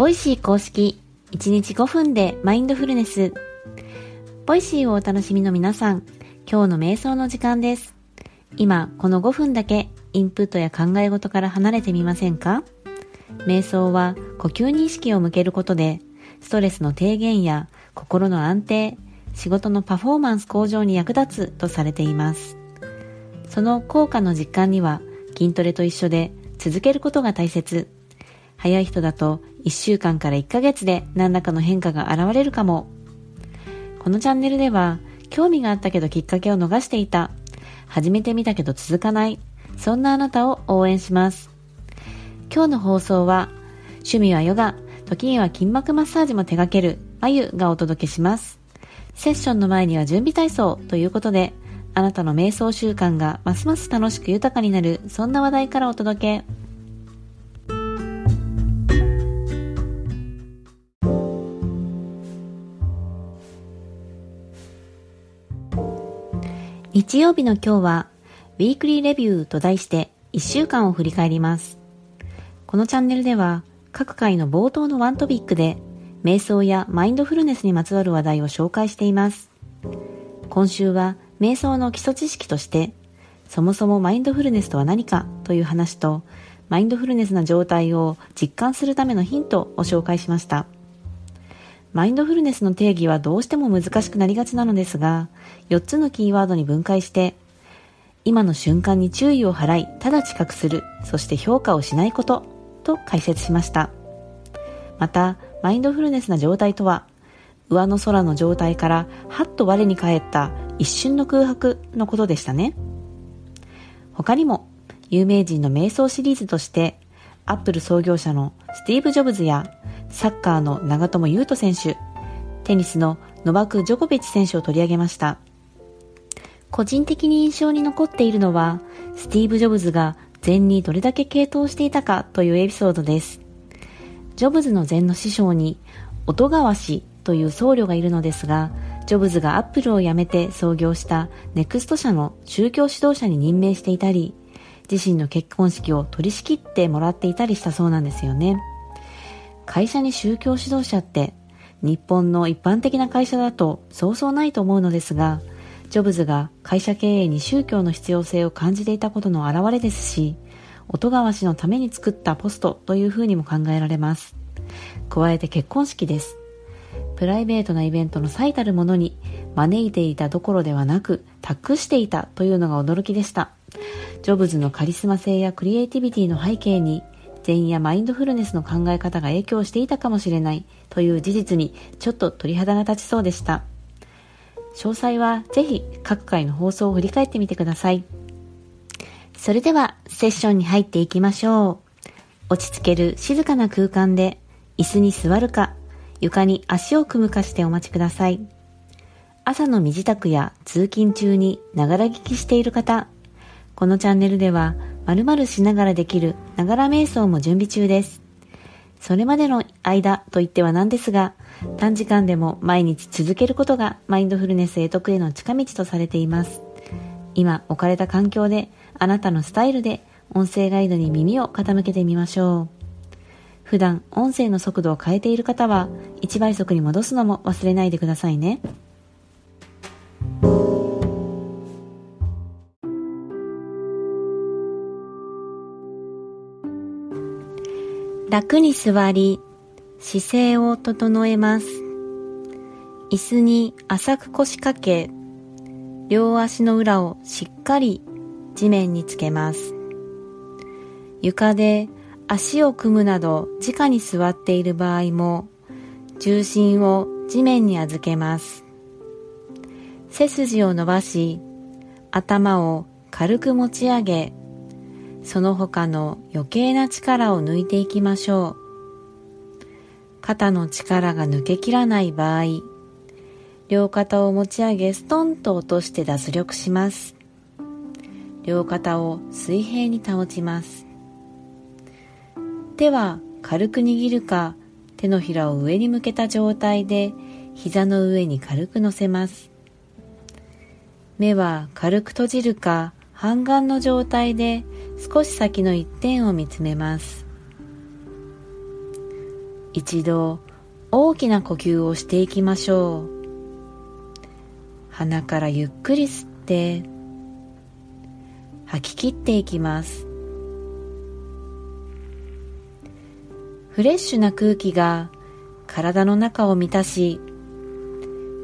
ボイシー公式1日5分でマインドフルネス。ボイシーをお楽しみの皆さん、今日の瞑想の時間です。今、この5分だけインプットや考え事から離れてみませんか？瞑想は呼吸に意識を向けることで、ストレスの低減や心の安定、仕事のパフォーマンス向上に役立つとされています。その効果の実感には筋トレと一緒で続けることが大切。早い人だと1週間から1ヶ月で何らかの変化が現れるかも。このチャンネルでは興味があったけどきっかけを逃していた。始めてみたけど続かない。そんなあなたを応援します。今日の放送は趣味はヨガ、時には筋膜マッサージも手掛けるまゆがお届けします。セッションの前には準備体操ということで、あなたの瞑想習慣がますます楽しく豊かになる、そんな話題からお届け。日曜日の今日は、ウィークリーレビューと題して1週間を振り返ります。このチャンネルでは、各回の冒頭のワントピックで瞑想やマインドフルネスにまつわる話題を紹介しています。今週は瞑想の基礎知識として、そもそもマインドフルネスとは何かという話と、マインドフルネスな状態を実感するためのヒントを紹介しました。マインドフルネスの定義はどうしても難しくなりがちなのですが、4つのキーワードに分解して、今の瞬間に注意を払い、ただ知覚する、そして評価をしないこと、と解説しました。また、マインドフルネスな状態とは、上の空の状態からはっと我に返った一瞬の空白のことでしたね。他にも、有名人の瞑想シリーズとして、アップル創業者のスティーブ・ジョブズや、サッカーの長友佑都選手、テニスのノバク・ジョコビッチ選手を取り上げました。個人的に印象に残っているのは、スティーブ・ジョブズが禅にどれだけ傾倒していたかというエピソードです。ジョブズの禅の師匠に、音川氏という僧侶がいるのですが、ジョブズがアップルを辞めて創業したネクスト社の宗教指導者に任命していたり、自身の結婚式を取り仕切ってもらっていたりしたそうなんですよね。会社に宗教指導者って日本の一般的な会社だとそうそうないと思うのですが、ジョブズが会社経営に宗教の必要性を感じていたことの表れですし、音川氏のために作ったポストというふうにも考えられます。加えて結婚式です。プライベートなイベントの最たるものに招いていたどころではなく託していたというのが驚きでした。ジョブズのカリスマ性やクリエイティビティの背景に禅やマインドフルネスの考え方が影響していたかもしれないという事実にちょっと鳥肌が立ちそうでした。詳細はぜひ各回の放送を振り返ってみてください。それではセッションに入っていきましょう。落ち着ける静かな空間で椅子に座るか床に足を組むかしてお待ちください。朝の身支度や通勤中にながら聞きしている方、このチャンネルでは〇〇しながらできるながら瞑想も準備中です。それまでの間といってはなんですが、短時間でも毎日続けることがマインドフルネス得得への近道とされています。今置かれた環境であなたのスタイルで音声ガイドに耳を傾けてみましょう。普段音声の速度を変えている方は1倍速に戻すのも忘れないでくださいね。楽に座り、姿勢を整えます。椅子に浅く腰掛け、両足の裏をしっかり地面につけます。床で足を組むなど直に座っている場合も重心を地面に預けます。背筋を伸ばし頭を軽く持ち上げその他の余計な力を抜いていきましょう。肩の力が抜けきらない場合両肩を持ち上げストンと落として脱力します。両肩を水平に保ちます手は軽く握るか手のひらを上に向けた状態で膝の上に軽く乗せます目は軽く閉じるか半眼の状態で少し先の一点を見つめます。一度大きな呼吸をしていきましょう。鼻からゆっくり吸って吐き切っていきます。フレッシュな空気が体の中を満たし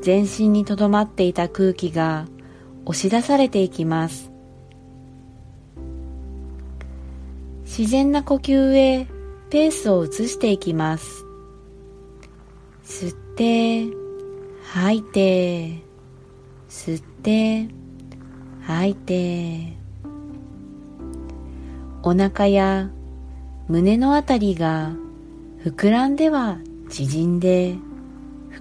全身にとどまっていた空気が押し出されていきます。自然な呼吸へペースを移していきます。吸って吐いて吸って吐いて。お腹や胸のあたりが膨らんでは縮んで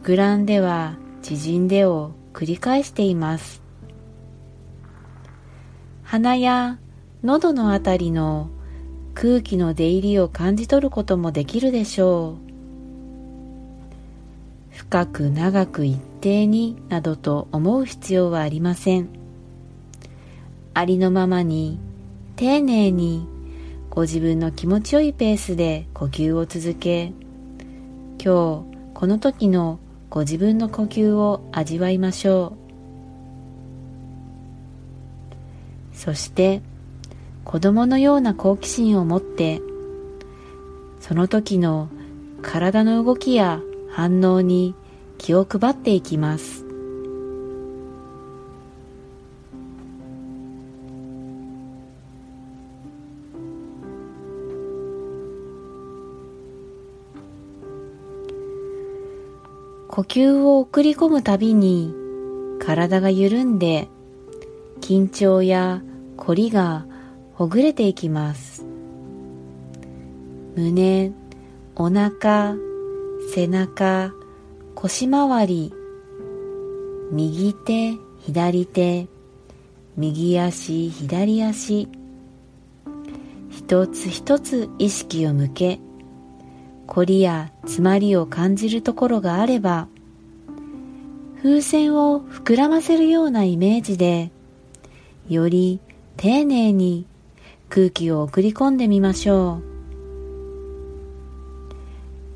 膨らんでは縮んでを繰り返しています。鼻や喉のあたりの空気の出入りを感じ取ることもできるでしょう。深く長く一定になどと思う必要はありません。ありのままに丁寧にご自分の気持ちよいペースで呼吸を続け今日この時のご自分の呼吸を味わいましょう。そして子供のような好奇心を持ってその時の体の動きや反応に気を配っていきます。呼吸を送り込むたびに体が緩んで緊張や凝りがほぐれていきます。胸お腹背中腰回り。右手左手。右足左足。一つ一つ意識を向け。凝りや詰まりを感じるところがあれば風船を膨らませるようなイメージでより丁寧に空気を送り込んでみましょう。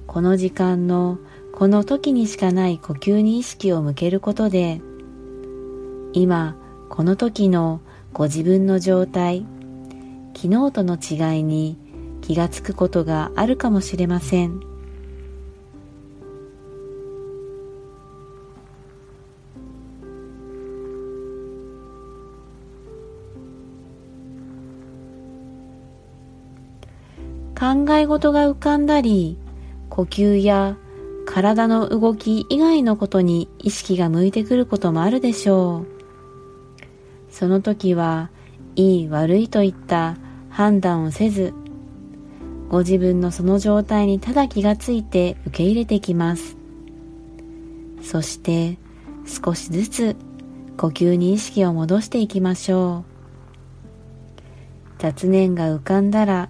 この時間のこの時にしかない呼吸に意識を向けることで今この時のご自分の状態昨日との違いに気がつくことがあるかもしれません。考え事が浮かんだり呼吸や体の動き以外のことに意識が向いてくることもあるでしょう。その時はいい悪いといった判断をせずご自分のその状態にただ気がついて受け入れてきます。そして少しずつ呼吸に意識を戻していきましょう。雑念が浮かんだら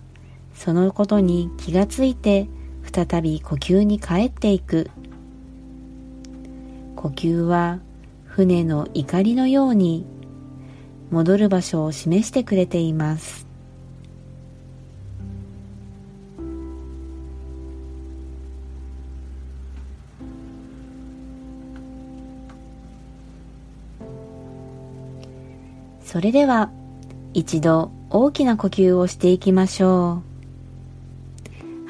そのことに気がついて再び呼吸に帰っていく。呼吸は船の怒りのように戻る場所を示してくれています。それでは一度大きな呼吸をしていきましょう。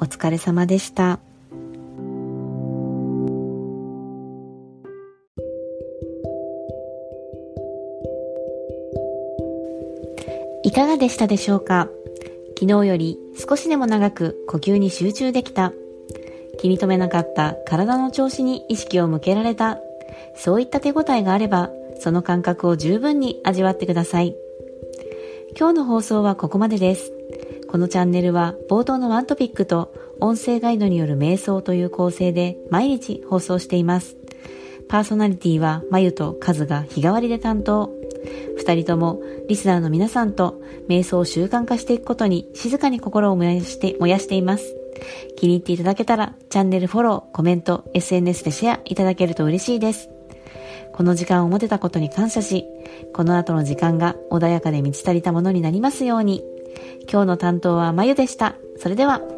お疲れ様でしたいかがでしたでしょうか？昨日より少しでも長く呼吸に集中できた気に留めなかった体の調子に意識を向けられたそういった手応えがあればその感覚を十分に味わってください。今日の放送はここまでです。このチャンネルは冒頭のワントピックと音声ガイドによる瞑想という構成で毎日放送しています。パーソナリティはまゆとカズが日替わりで担当。二人ともリスナーの皆さんと瞑想を習慣化していくことに静かに心を燃やして燃やしています。気に入っていただけたらチャンネルフォロー、コメント、SNS でシェアいただけると嬉しいです。この時間を持てたことに感謝し、この後の時間が穏やかで満ち足りたものになりますように。今日の担当はまゆでした。それでは。